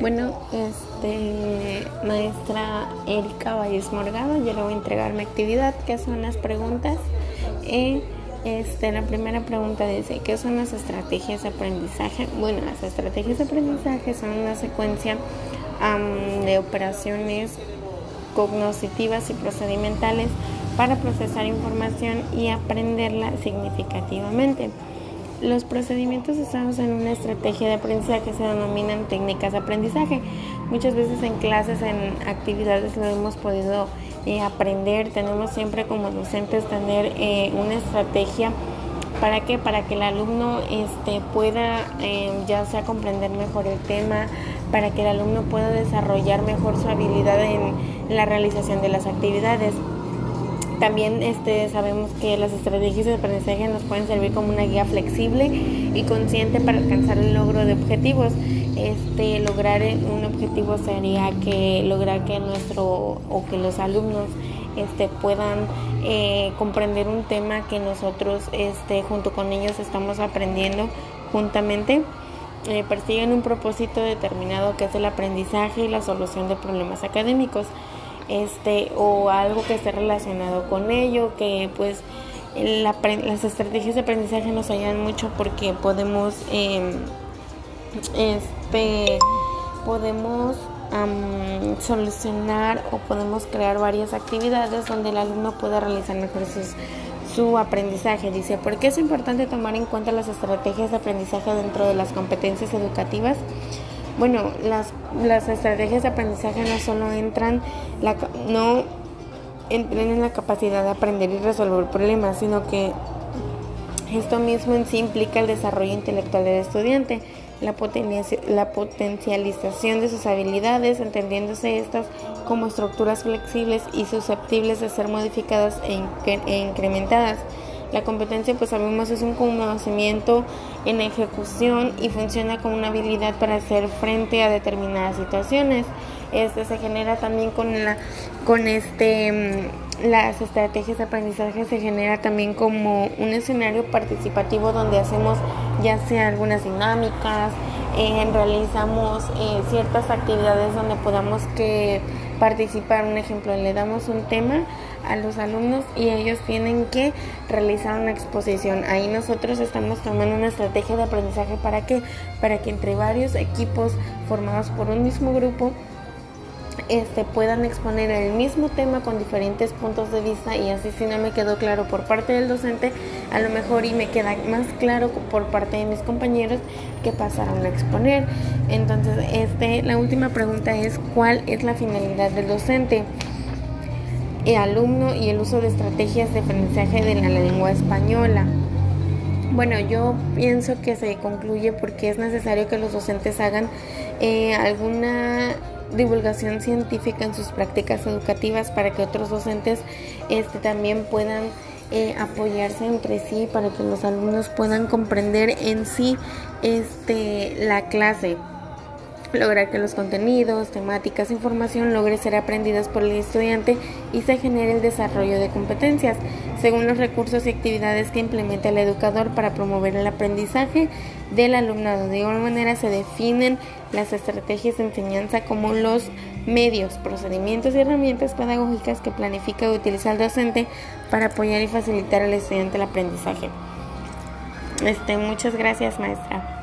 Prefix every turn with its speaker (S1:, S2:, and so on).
S1: Bueno, este, maestra Erika Valles Morgado, yo le voy a entregar mi actividad, que son las preguntas. Eh, este, la primera pregunta dice, ¿qué son las estrategias de aprendizaje? Bueno, las estrategias de aprendizaje son una secuencia de operaciones cognitivas y procedimentales para procesar información y aprenderla significativamente. Los procedimientos usados en una estrategia de aprendizaje se denominan técnicas de aprendizaje. Muchas veces en clases, en actividades lo hemos podido eh, aprender. Tenemos siempre como docentes tener eh, una estrategia para que para que el alumno este, pueda eh, ya sea comprender mejor el tema, para que el alumno pueda desarrollar mejor su habilidad en la realización de las actividades. También este, sabemos que las estrategias de aprendizaje nos pueden servir como una guía flexible y consciente para alcanzar el logro de objetivos. Este, lograr un objetivo sería que lograr que nuestro o que los alumnos este, puedan eh, comprender un tema que nosotros este, junto con ellos estamos aprendiendo juntamente. Eh, persiguen un propósito determinado que es el aprendizaje y la solución de problemas académicos este o algo que esté relacionado con ello, que pues las estrategias de aprendizaje nos ayudan mucho porque podemos em, este podemos solucionar o podemos crear varias actividades donde el alumno pueda realizar mejor su aprendizaje. Dice, ¿por qué es importante tomar en cuenta las estrategias de aprendizaje dentro de las competencias educativas? Bueno, las, las estrategias de aprendizaje no solo entran, la, no entran en la capacidad de aprender y resolver problemas, sino que esto mismo en sí implica el desarrollo intelectual del estudiante, la, la potencialización de sus habilidades, entendiéndose estas como estructuras flexibles y susceptibles de ser modificadas e, e incrementadas. La competencia, pues sabemos, es un conocimiento en ejecución y funciona como una habilidad para hacer frente a determinadas situaciones. Este se genera también con la con este mm, las estrategias de aprendizaje se genera también como un escenario participativo donde hacemos ya sea algunas dinámicas, eh, realizamos eh, ciertas actividades donde podamos que participar. Un ejemplo, le damos un tema a los alumnos y ellos tienen que realizar una exposición. Ahí nosotros estamos tomando una estrategia de aprendizaje para que para que entre varios equipos formados por un mismo grupo este, puedan exponer el mismo tema con diferentes puntos de vista y así si no me quedó claro por parte del docente, a lo mejor y me queda más claro por parte de mis compañeros que pasaron a exponer. Entonces, este, la última pregunta es ¿cuál es la finalidad del docente? El alumno y el uso de estrategias de aprendizaje de la lengua española. Bueno, yo pienso que se concluye porque es necesario que los docentes hagan eh, alguna divulgación científica en sus prácticas educativas para que otros docentes este, también puedan eh, apoyarse entre sí para que los alumnos puedan comprender en sí este, la clase lograr que los contenidos, temáticas, información logre ser aprendidas por el estudiante y se genere el desarrollo de competencias, según los recursos y actividades que implementa el educador para promover el aprendizaje del alumnado. De igual manera se definen las estrategias de enseñanza como los medios, procedimientos y herramientas pedagógicas que planifica y utiliza el docente para apoyar y facilitar al estudiante el aprendizaje. Este, muchas gracias, maestra.